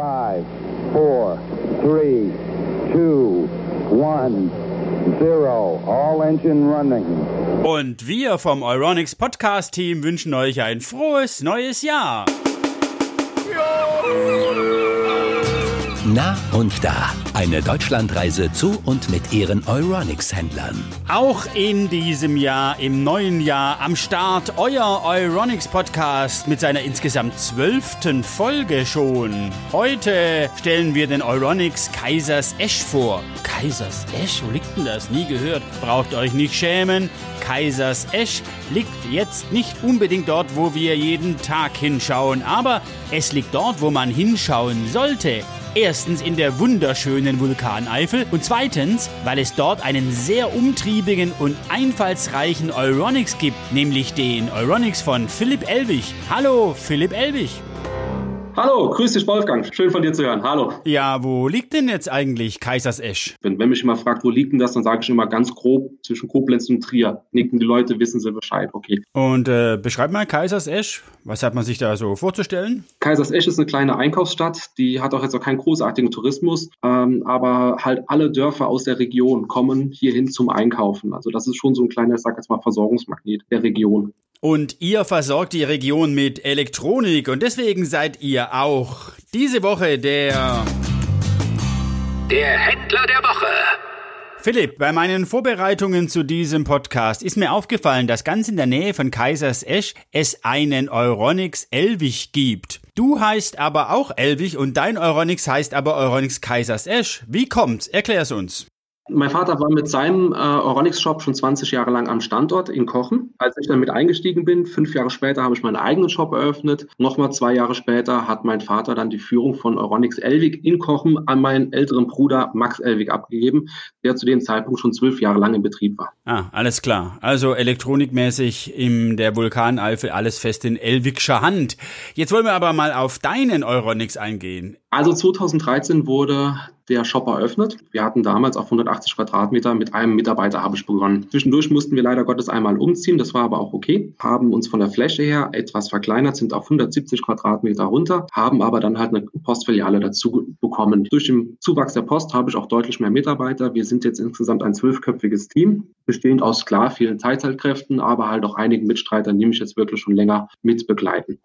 Five, four, three, two, one, zero. All engine running. Und wir vom Euronics Podcast Team wünschen euch ein frohes neues Jahr. Na und da. Eine Deutschlandreise zu und mit ihren Euronics-Händlern. Auch in diesem Jahr, im neuen Jahr, am Start euer Euronics Podcast mit seiner insgesamt zwölften Folge schon. Heute stellen wir den Euronics Kaisers Esch vor. Kaisers Esch? Wo liegt denn das? Nie gehört. Braucht euch nicht schämen. Kaisers Esch liegt jetzt nicht unbedingt dort, wo wir jeden Tag hinschauen, aber es liegt dort, wo man hinschauen sollte. Erstens in der wunderschönen Vulkaneifel und zweitens, weil es dort einen sehr umtriebigen und einfallsreichen Euronics gibt, nämlich den Euronics von Philipp Elwig. Hallo, Philipp Elwig. Hallo, grüß dich Wolfgang. Schön von dir zu hören. Hallo. Ja, wo liegt denn jetzt eigentlich Kaisersesch? Wenn, wenn mich immer fragt, wo liegt denn das, dann sage ich immer ganz grob zwischen Koblenz und Trier. Nicken die Leute, wissen sie Bescheid, okay. Und äh, beschreib mal Kaisersesch. Was hat man sich da so vorzustellen? Kaisersesch ist eine kleine Einkaufsstadt. Die hat auch jetzt auch keinen großartigen Tourismus, ähm, aber halt alle Dörfer aus der Region kommen hierhin zum Einkaufen. Also das ist schon so ein kleiner, ich sag jetzt mal, Versorgungsmagnet der Region. Und ihr versorgt die Region mit Elektronik und deswegen seid ihr auch diese Woche der... Der Händler der Woche. Philipp, bei meinen Vorbereitungen zu diesem Podcast ist mir aufgefallen, dass ganz in der Nähe von Kaisers Esch es einen Euronics Elwig gibt. Du heißt aber auch Elwig und dein Euronics heißt aber Euronics Kaisers Esch. Wie kommt's? Erklär's uns. Mein Vater war mit seinem äh, Euronics-Shop schon 20 Jahre lang am Standort in Kochen. Als ich dann mit eingestiegen bin, fünf Jahre später habe ich meinen eigenen Shop eröffnet. Nochmal zwei Jahre später hat mein Vater dann die Führung von Euronics Elwig in Kochen an meinen älteren Bruder Max Elwig abgegeben, der zu dem Zeitpunkt schon zwölf Jahre lang in Betrieb war. Ah, alles klar. Also elektronikmäßig in der Vulkaneifel alles fest in Elwigscher Hand. Jetzt wollen wir aber mal auf deinen Euronics eingehen. Also 2013 wurde der Shop eröffnet. Wir hatten damals auf 180 Quadratmeter mit einem Mitarbeiter habe ich begonnen. Zwischendurch mussten wir leider Gottes einmal umziehen, das war aber auch okay. Haben uns von der Fläche her etwas verkleinert, sind auf 170 Quadratmeter runter, haben aber dann halt eine Postfiliale dazu bekommen. Durch den Zuwachs der Post habe ich auch deutlich mehr Mitarbeiter. Wir sind jetzt insgesamt ein zwölfköpfiges Team, bestehend aus klar vielen Teilzeitkräften, aber halt auch einigen Mitstreitern, die mich jetzt wirklich schon länger mit begleiten.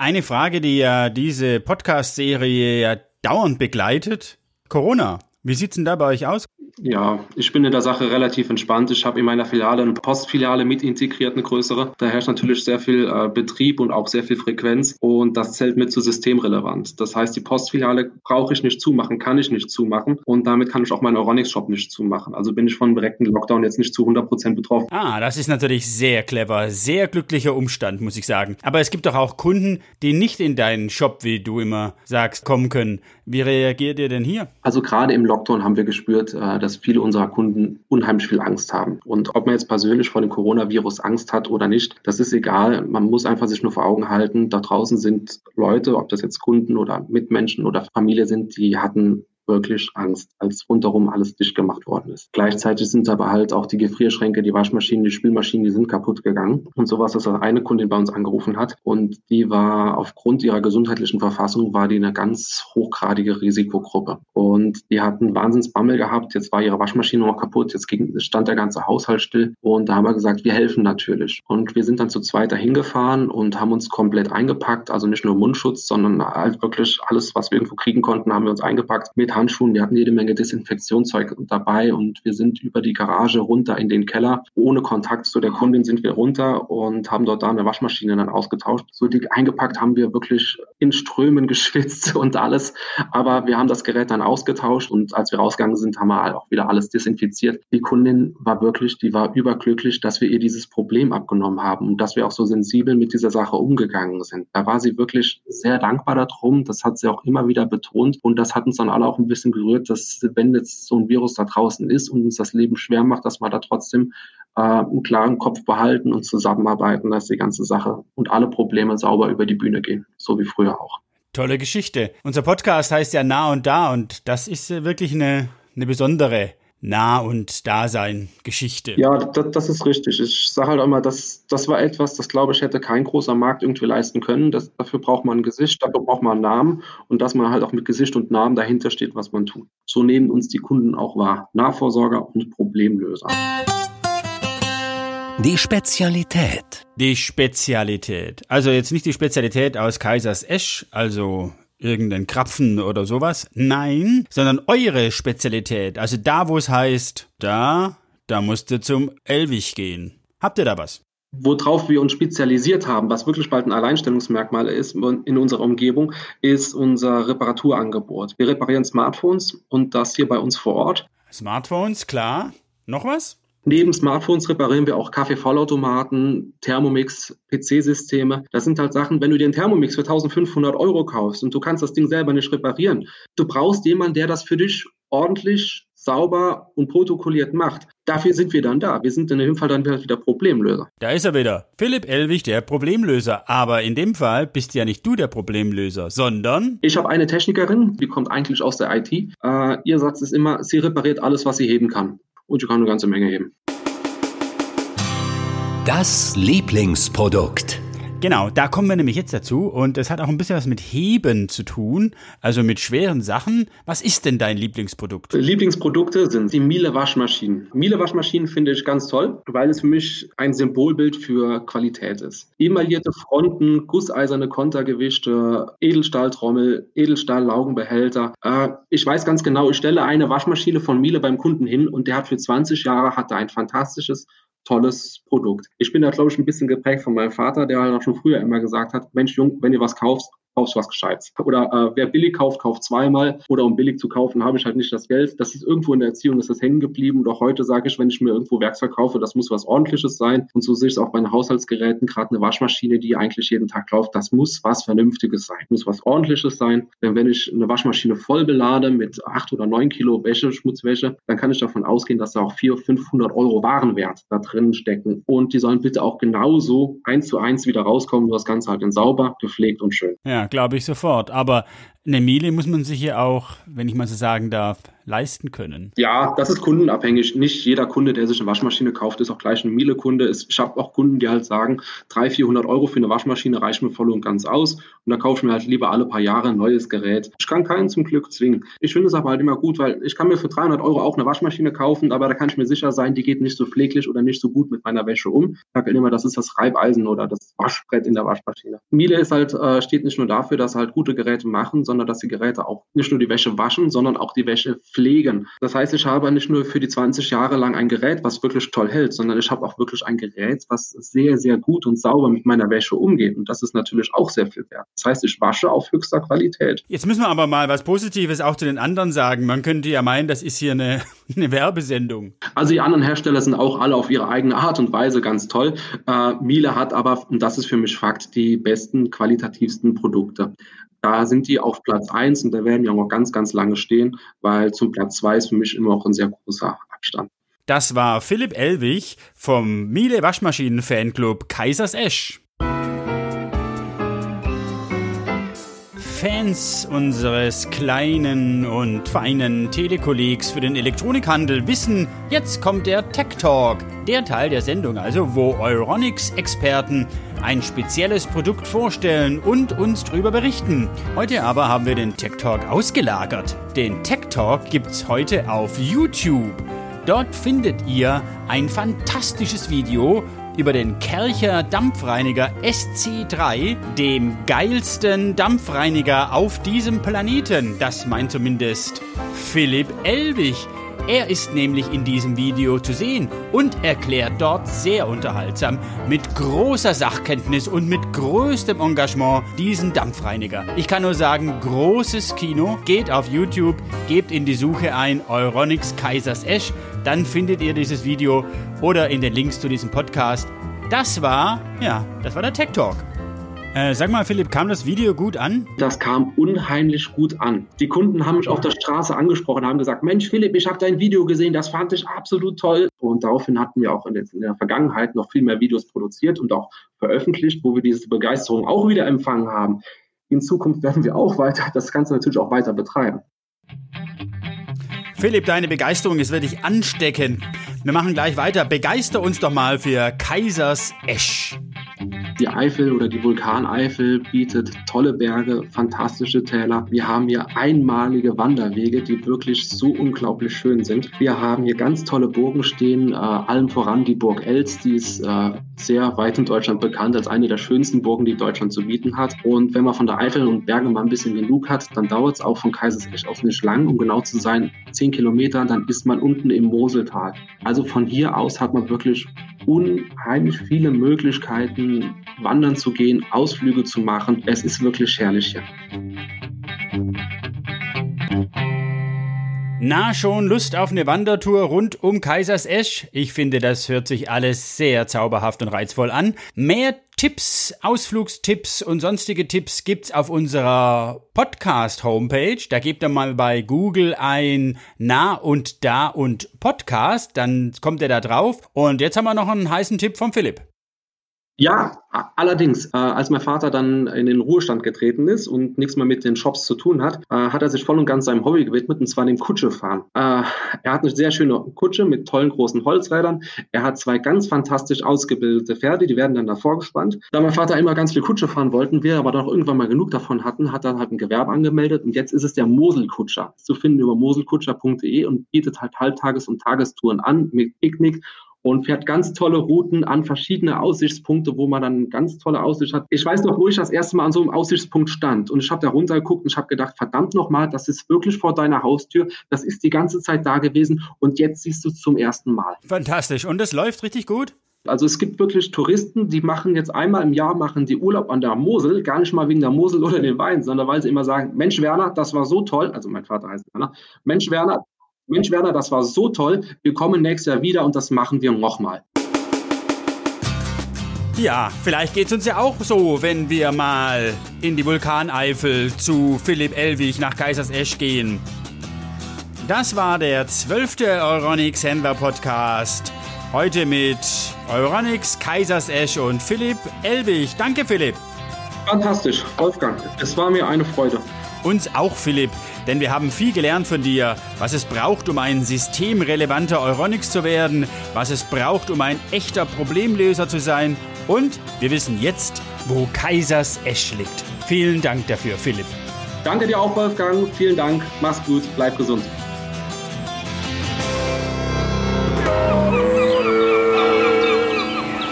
Eine Frage, die ja diese Podcast-Serie ja dauernd begleitet. Corona. Wie sieht's denn da bei euch aus? Ja, ich bin in der Sache relativ entspannt. Ich habe in meiner Filiale eine Postfiliale mit integriert, eine größere. Da herrscht natürlich sehr viel äh, Betrieb und auch sehr viel Frequenz und das zählt mit zu systemrelevant. Das heißt, die Postfiliale brauche ich nicht zumachen, kann ich nicht zumachen und damit kann ich auch meinen Euronics-Shop nicht zumachen. Also bin ich von direkten Lockdown jetzt nicht zu 100 Prozent betroffen. Ah, das ist natürlich sehr clever, sehr glücklicher Umstand, muss ich sagen. Aber es gibt doch auch Kunden, die nicht in deinen Shop, wie du immer sagst, kommen können. Wie reagiert ihr denn hier? Also gerade im Lockdown haben wir gespürt, äh, dass viele unserer Kunden unheimlich viel Angst haben. Und ob man jetzt persönlich vor dem Coronavirus Angst hat oder nicht, das ist egal. Man muss einfach sich nur vor Augen halten, da draußen sind Leute, ob das jetzt Kunden oder Mitmenschen oder Familie sind, die hatten wirklich Angst, als rundherum alles dicht gemacht worden ist. Gleichzeitig sind aber halt auch die Gefrierschränke, die Waschmaschinen, die Spülmaschinen, die sind kaputt gegangen. Und sowas, dass eine Kundin bei uns angerufen hat und die war aufgrund ihrer gesundheitlichen Verfassung, war die eine ganz hochgradige Risikogruppe. Und die hatten Wahnsinnsbammel gehabt, jetzt war ihre Waschmaschine noch kaputt, jetzt ging, stand der ganze Haushalt still. Und da haben wir gesagt, wir helfen natürlich. Und wir sind dann zu zweit dahin gefahren und haben uns komplett eingepackt, also nicht nur Mundschutz, sondern halt wirklich alles, was wir irgendwo kriegen konnten, haben wir uns eingepackt mit Handschuhen. Wir hatten jede Menge Desinfektionszeug dabei und wir sind über die Garage runter in den Keller. Ohne Kontakt zu der Kundin sind wir runter und haben dort da eine Waschmaschine dann ausgetauscht. So dick eingepackt haben wir wirklich in Strömen geschwitzt und alles. Aber wir haben das Gerät dann ausgetauscht und als wir rausgegangen sind, haben wir halt auch wieder alles desinfiziert. Die Kundin war wirklich, die war überglücklich, dass wir ihr dieses Problem abgenommen haben und dass wir auch so sensibel mit dieser Sache umgegangen sind. Da war sie wirklich sehr dankbar darum. Das hat sie auch immer wieder betont und das hat uns dann alle auch ein bisschen gerührt, dass wenn jetzt so ein Virus da draußen ist und uns das Leben schwer macht, dass wir da trotzdem äh, einen klaren Kopf behalten und zusammenarbeiten, dass die ganze Sache und alle Probleme sauber über die Bühne gehen, so wie früher auch. Tolle Geschichte. Unser Podcast heißt ja Nah und Da und das ist wirklich eine, eine besondere Nah- und Dasein-Geschichte. Ja, das, das, ist richtig. Ich sage halt immer, das, das war etwas, das glaube ich, hätte kein großer Markt irgendwie leisten können. Das, dafür braucht man ein Gesicht, dafür braucht man einen Namen und dass man halt auch mit Gesicht und Namen dahinter steht, was man tut. So nehmen uns die Kunden auch wahr. Nahvorsorger und Problemlöser. Die Spezialität. Die Spezialität. Also jetzt nicht die Spezialität aus Kaisers Esch, also irgendein Krapfen oder sowas. Nein, sondern eure Spezialität. Also da, wo es heißt, da, da musst du zum Elwig gehen. Habt ihr da was? Worauf wir uns spezialisiert haben, was wirklich bald ein Alleinstellungsmerkmal ist in unserer Umgebung, ist unser Reparaturangebot. Wir reparieren Smartphones und das hier bei uns vor Ort. Smartphones, klar. Noch was? Neben Smartphones reparieren wir auch Kaffeevollautomaten, Thermomix, PC-Systeme. Das sind halt Sachen, wenn du dir einen Thermomix für 1500 Euro kaufst und du kannst das Ding selber nicht reparieren, du brauchst jemanden, der das für dich ordentlich, sauber und protokolliert macht. Dafür sind wir dann da. Wir sind in dem Fall dann wieder Problemlöser. Da ist er wieder. Philipp Elwig, der Problemlöser. Aber in dem Fall bist ja nicht du der Problemlöser, sondern... Ich habe eine Technikerin, die kommt eigentlich aus der IT. Äh, ihr Satz ist immer, sie repariert alles, was sie heben kann und kann eine ganze Menge heben. Das Lieblingsprodukt. Genau, da kommen wir nämlich jetzt dazu und es hat auch ein bisschen was mit Heben zu tun, also mit schweren Sachen. Was ist denn dein Lieblingsprodukt? Lieblingsprodukte sind die Miele Waschmaschinen. Miele Waschmaschinen finde ich ganz toll, weil es für mich ein Symbolbild für Qualität ist. Emaillierte Fronten, gusseiserne Kontergewichte, Edelstahltrommel, Edelstahllaugenbehälter. Äh, ich weiß ganz genau, ich stelle eine Waschmaschine von Miele beim Kunden hin und der hat für 20 Jahre hat ein fantastisches tolles Produkt. Ich bin da, glaube ich, ein bisschen geprägt von meinem Vater, der halt auch schon früher immer gesagt hat, Mensch, Jung, wenn ihr was kaufst, kaufst was Gescheites. Oder äh, wer billig kauft, kauft zweimal. Oder um billig zu kaufen, habe ich halt nicht das Geld. Das ist irgendwo in der Erziehung, ist das hängen geblieben. Auch heute sage ich, wenn ich mir irgendwo Werkzeug kaufe, das muss was Ordentliches sein. Und so sehe ich es auch bei den Haushaltsgeräten, gerade eine Waschmaschine, die eigentlich jeden Tag läuft, das muss was Vernünftiges sein. Muss was Ordentliches sein. Denn wenn ich eine Waschmaschine voll belade mit acht oder neun Kilo Wäsche, Schmutzwäsche, dann kann ich davon ausgehen, dass da auch 400, 500 Euro Warenwert da drin stecken. Und die sollen bitte auch genauso eins zu eins wieder rauskommen. Nur das Ganze halt in sauber, gepflegt und schön. Ja, glaube ich sofort. Aber eine Miele muss man sich hier auch, wenn ich mal so sagen darf, leisten können. Ja, das ist kundenabhängig. Nicht jeder Kunde, der sich eine Waschmaschine kauft, ist auch gleich ein Miele-Kunde. Ich habe auch Kunden, die halt sagen, 300, 400 Euro für eine Waschmaschine reichen mir voll und ganz aus. Und da kaufe ich mir halt lieber alle paar Jahre ein neues Gerät. Ich kann keinen zum Glück zwingen. Ich finde es aber halt immer gut, weil ich kann mir für 300 Euro auch eine Waschmaschine kaufen, aber da kann ich mir sicher sein, die geht nicht so pfleglich oder nicht so gut mit meiner Wäsche um. Ich sage halt immer, das ist das Reibeisen oder das Waschbrett in der Waschmaschine. Miele ist halt, äh, steht nicht nur dafür, dass halt gute Geräte machen, sondern dass die Geräte auch nicht nur die Wäsche waschen, sondern auch die Wäsche pflegen. Das heißt, ich habe nicht nur für die 20 Jahre lang ein Gerät, was wirklich toll hält, sondern ich habe auch wirklich ein Gerät, was sehr, sehr gut und sauber mit meiner Wäsche umgeht. Und das ist natürlich auch sehr viel wert. Das heißt, ich wasche auf höchster Qualität. Jetzt müssen wir aber mal was Positives auch zu den anderen sagen. Man könnte ja meinen, das ist hier eine, eine Werbesendung. Also die anderen Hersteller sind auch alle auf ihre eigene Art und Weise ganz toll. Äh, Miele hat aber, und das ist für mich Fakt, die besten, qualitativsten Produkte. Da sind die auf Platz 1 und da werden die auch noch ganz, ganz lange stehen, weil zum Platz 2 ist für mich immer auch ein sehr großer Abstand. Das war Philipp Elwig vom Miele Waschmaschinen Fanclub Kaisers Esch. Fans unseres kleinen und feinen Telekollegs für den Elektronikhandel wissen, jetzt kommt der Tech Talk, der Teil der Sendung also, wo Euronics-Experten ein spezielles Produkt vorstellen und uns darüber berichten. Heute aber haben wir den Tech Talk ausgelagert. Den Tech Talk gibt's heute auf YouTube. Dort findet ihr ein fantastisches Video über den Kercher Dampfreiniger SC3, dem geilsten Dampfreiniger auf diesem Planeten. Das meint zumindest Philipp Elwig. Er ist nämlich in diesem Video zu sehen und erklärt dort sehr unterhaltsam mit großer Sachkenntnis und mit größtem Engagement diesen Dampfreiniger. Ich kann nur sagen, großes Kino. Geht auf YouTube, gebt in die Suche ein Euronics Kaisers Esch, dann findet ihr dieses Video oder in den Links zu diesem Podcast. Das war, ja, das war der Tech Talk. Äh, sag mal, Philipp, kam das Video gut an? Das kam unheimlich gut an. Die Kunden haben mich auf der Straße angesprochen, haben gesagt, Mensch, Philipp, ich habe dein Video gesehen, das fand ich absolut toll. Und daraufhin hatten wir auch in der, in der Vergangenheit noch viel mehr Videos produziert und auch veröffentlicht, wo wir diese Begeisterung auch wieder empfangen haben. In Zukunft werden wir auch weiter das Ganze natürlich auch weiter betreiben. Philipp, deine Begeisterung ist wirklich ansteckend. Wir machen gleich weiter. Begeister uns doch mal für Kaisers Esch. Die Eifel oder die Vulkaneifel bietet tolle Berge, fantastische Täler. Wir haben hier einmalige Wanderwege, die wirklich so unglaublich schön sind. Wir haben hier ganz tolle Burgen stehen, äh, allen voran die Burg Elz, die ist äh, sehr weit in Deutschland bekannt als eine der schönsten Burgen, die Deutschland zu bieten hat. Und wenn man von der Eifel und Berge mal ein bisschen genug hat, dann dauert es auch von Kaisersesch aus nicht lang, um genau zu sein, zehn Kilometer, dann ist man unten im Moseltal. Also von hier aus hat man wirklich unheimlich viele Möglichkeiten, wandern zu gehen, Ausflüge zu machen. Es ist wirklich herrlich hier. Na, schon Lust auf eine Wandertour rund um Kaisersesch? Ich finde, das hört sich alles sehr zauberhaft und reizvoll an. Mehr Tipps, Ausflugstipps und sonstige Tipps gibt's auf unserer Podcast-Homepage. Da gebt ihr mal bei Google ein Na und Da und Podcast, dann kommt ihr da drauf. Und jetzt haben wir noch einen heißen Tipp von Philipp. Ja, allerdings, äh, als mein Vater dann in den Ruhestand getreten ist und nichts mehr mit den Shops zu tun hat, äh, hat er sich voll und ganz seinem Hobby gewidmet, und zwar dem Kutschefahren. Äh, er hat eine sehr schöne Kutsche mit tollen großen Holzrädern. Er hat zwei ganz fantastisch ausgebildete Pferde, die werden dann davor gespannt. Da mein Vater immer ganz viel Kutsche fahren wollten, wir aber doch irgendwann mal genug davon hatten, hat er halt ein Gewerbe angemeldet und jetzt ist es der Moselkutscher. Zu finden über moselkutscher.de und bietet halt Halbtages- und Tagestouren an mit Picknick und fährt ganz tolle Routen an verschiedene Aussichtspunkte, wo man dann ganz tolle Aussicht hat. Ich weiß noch, wo ich das erste Mal an so einem Aussichtspunkt stand und ich habe da runtergeguckt und ich habe gedacht, verdammt nochmal, das ist wirklich vor deiner Haustür, das ist die ganze Zeit da gewesen und jetzt siehst du es zum ersten Mal. Fantastisch und es läuft richtig gut? Also es gibt wirklich Touristen, die machen jetzt einmal im Jahr machen die Urlaub an der Mosel, gar nicht mal wegen der Mosel oder den Wein, sondern weil sie immer sagen, Mensch Werner, das war so toll, also mein Vater heißt Werner, Mensch Werner, Mensch, Werner, das war so toll. Wir kommen nächstes Jahr wieder und das machen wir nochmal. Ja, vielleicht geht es uns ja auch so, wenn wir mal in die Vulkaneifel zu Philipp Elwig nach Kaisersesch gehen. Das war der zwölfte Euronics Händler Podcast. Heute mit Euronics, Kaisersesch und Philipp Elwig. Danke, Philipp. Fantastisch, Wolfgang. Es war mir eine Freude. Uns auch, Philipp, denn wir haben viel gelernt von dir, was es braucht, um ein systemrelevanter Euronics zu werden, was es braucht, um ein echter Problemlöser zu sein und wir wissen jetzt, wo Kaisers Esch liegt. Vielen Dank dafür, Philipp. Danke dir auch, Wolfgang. Vielen Dank. Mach's gut. Bleib gesund.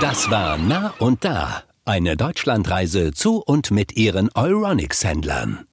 Das war Nah und Da, eine Deutschlandreise zu und mit ihren Euronics-Händlern.